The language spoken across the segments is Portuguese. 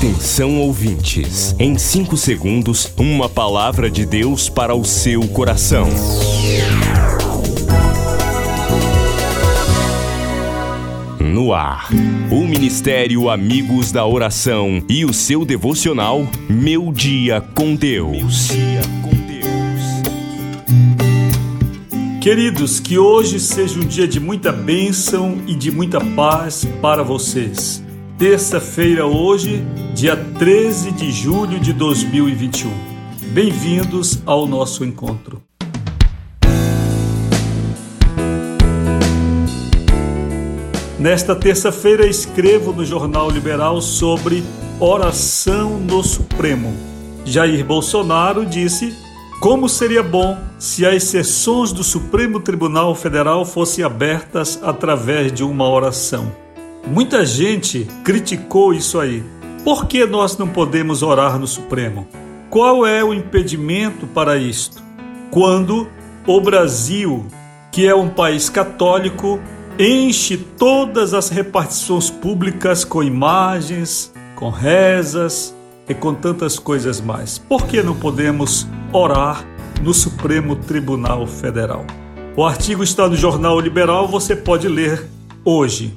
Atenção ouvintes, em 5 segundos, uma palavra de Deus para o seu coração. No ar, o Ministério Amigos da Oração e o seu devocional Meu Dia com Deus. Queridos, que hoje seja um dia de muita bênção e de muita paz para vocês. Terça-feira, hoje, dia 13 de julho de 2021. Bem-vindos ao nosso encontro. Nesta terça-feira, escrevo no Jornal Liberal sobre oração no Supremo. Jair Bolsonaro disse como seria bom se as sessões do Supremo Tribunal Federal fossem abertas através de uma oração. Muita gente criticou isso aí. Por que nós não podemos orar no Supremo? Qual é o impedimento para isto? Quando o Brasil, que é um país católico, enche todas as repartições públicas com imagens, com rezas e com tantas coisas mais. Por que não podemos orar no Supremo Tribunal Federal? O artigo está no Jornal Liberal, você pode ler hoje.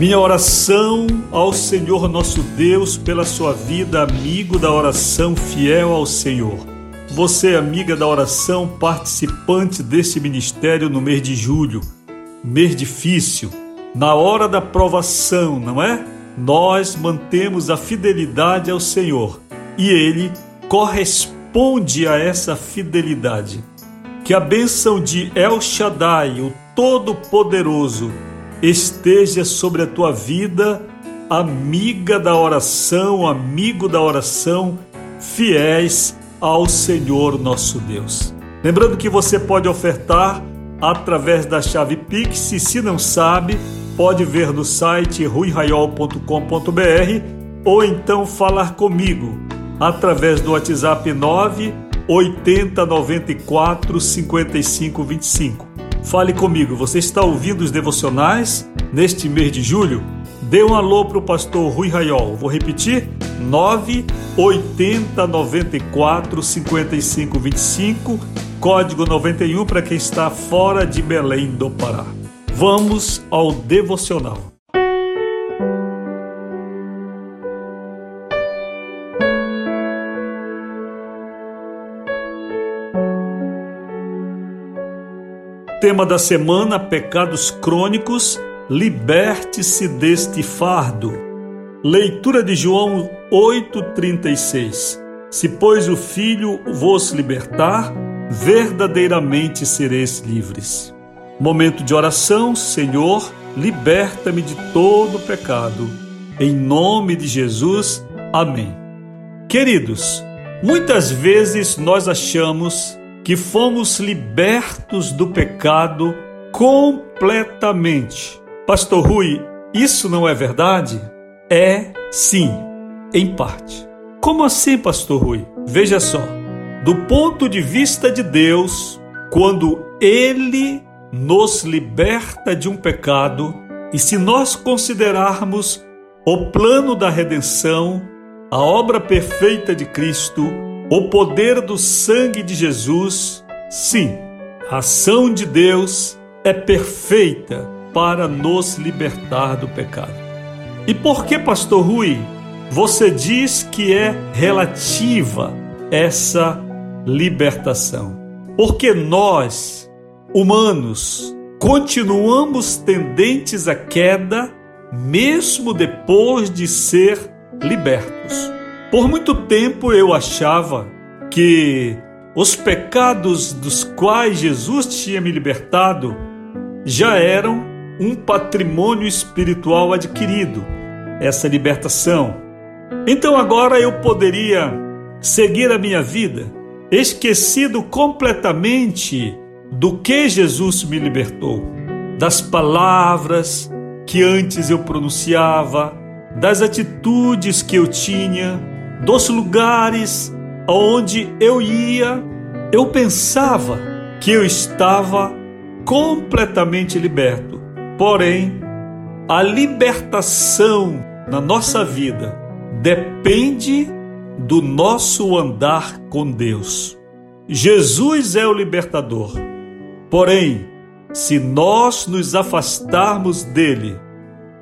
Minha oração ao Senhor nosso Deus pela sua vida, amigo da oração fiel ao Senhor. Você, amiga da oração, participante desse ministério no mês de julho, mês difícil, na hora da provação, não é? Nós mantemos a fidelidade ao Senhor e Ele corresponde a essa fidelidade. Que a bênção de El Shaddai, o Todo-Poderoso, esteja sobre a tua vida, amiga da oração, amigo da oração, fiéis ao Senhor nosso Deus. Lembrando que você pode ofertar através da chave Pix, e se não sabe, pode ver no site ruiraiol.com.br ou então falar comigo através do WhatsApp 9 80 94 55 25. Fale comigo, você está ouvindo os devocionais neste mês de julho? Dê um alô para o pastor Rui Raiol. Vou repetir: 9 80 94 55 25, código 91 para quem está fora de Belém do Pará. Vamos ao devocional. Tema da semana: Pecados crônicos. Liberte-se deste fardo. Leitura de João 8,36. Se, pois, o Filho vos libertar, verdadeiramente sereis livres. Momento de oração: Senhor, liberta-me de todo pecado. Em nome de Jesus. Amém. Queridos, muitas vezes nós achamos que fomos libertos do pecado completamente. Pastor Rui, isso não é verdade? É sim, em parte. Como assim, Pastor Rui? Veja só. Do ponto de vista de Deus, quando Ele nos liberta de um pecado, e se nós considerarmos o plano da redenção, a obra perfeita de Cristo, o poder do sangue de Jesus, sim, a ação de Deus é perfeita para nos libertar do pecado. E por que, Pastor Rui, você diz que é relativa essa libertação? Porque nós, humanos, continuamos tendentes à queda mesmo depois de ser libertos. Por muito tempo eu achava que os pecados dos quais Jesus tinha me libertado já eram um patrimônio espiritual adquirido, essa libertação. Então agora eu poderia seguir a minha vida esquecido completamente do que Jesus me libertou, das palavras que antes eu pronunciava, das atitudes que eu tinha, dos lugares aonde eu ia, eu pensava que eu estava completamente liberto. Porém, a libertação na nossa vida depende do nosso andar com Deus. Jesus é o libertador. Porém, se nós nos afastarmos dele,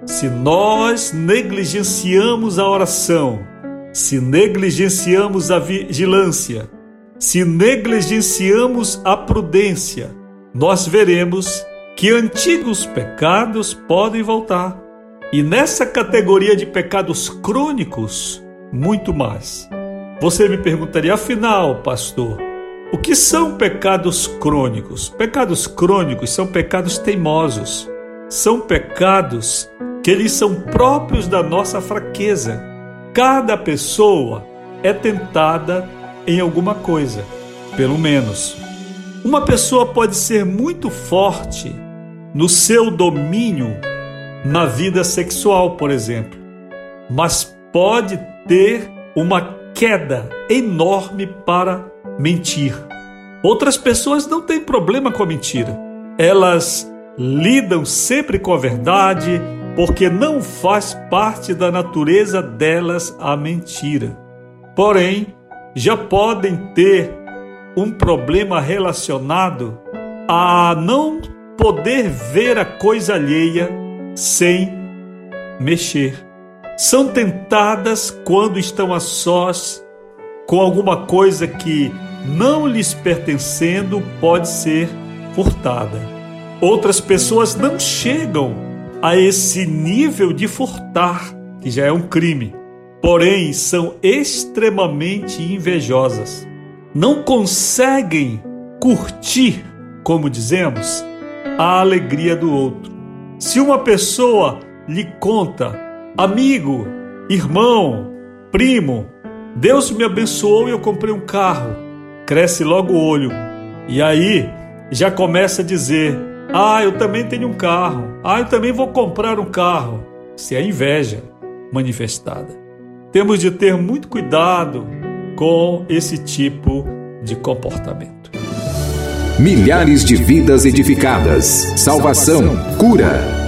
se nós negligenciamos a oração, se negligenciamos a vigilância, se negligenciamos a prudência, nós veremos que antigos pecados podem voltar. E nessa categoria de pecados crônicos, muito mais. Você me perguntaria, afinal, pastor, o que são pecados crônicos? Pecados crônicos são pecados teimosos. São pecados que eles são próprios da nossa fraqueza. Cada pessoa é tentada em alguma coisa, pelo menos. Uma pessoa pode ser muito forte no seu domínio na vida sexual, por exemplo, mas pode ter uma queda enorme para mentir. Outras pessoas não têm problema com a mentira. Elas lidam sempre com a verdade, porque não faz parte da natureza delas a mentira. Porém, já podem ter um problema relacionado a não poder ver a coisa alheia sem mexer são tentadas quando estão a sós com alguma coisa que, não lhes pertencendo, pode ser furtada. Outras pessoas não chegam a esse nível de furtar, que já é um crime, porém são extremamente invejosas. Não conseguem curtir, como dizemos, a alegria do outro. Se uma pessoa lhe conta amigo, irmão, primo, Deus me abençoou e eu comprei um carro. Cresce logo o olho. E aí já começa a dizer: Ah, eu também tenho um carro. Ah, eu também vou comprar um carro. Se é inveja manifestada. Temos de ter muito cuidado com esse tipo de comportamento. Milhares de vidas edificadas, salvação, cura.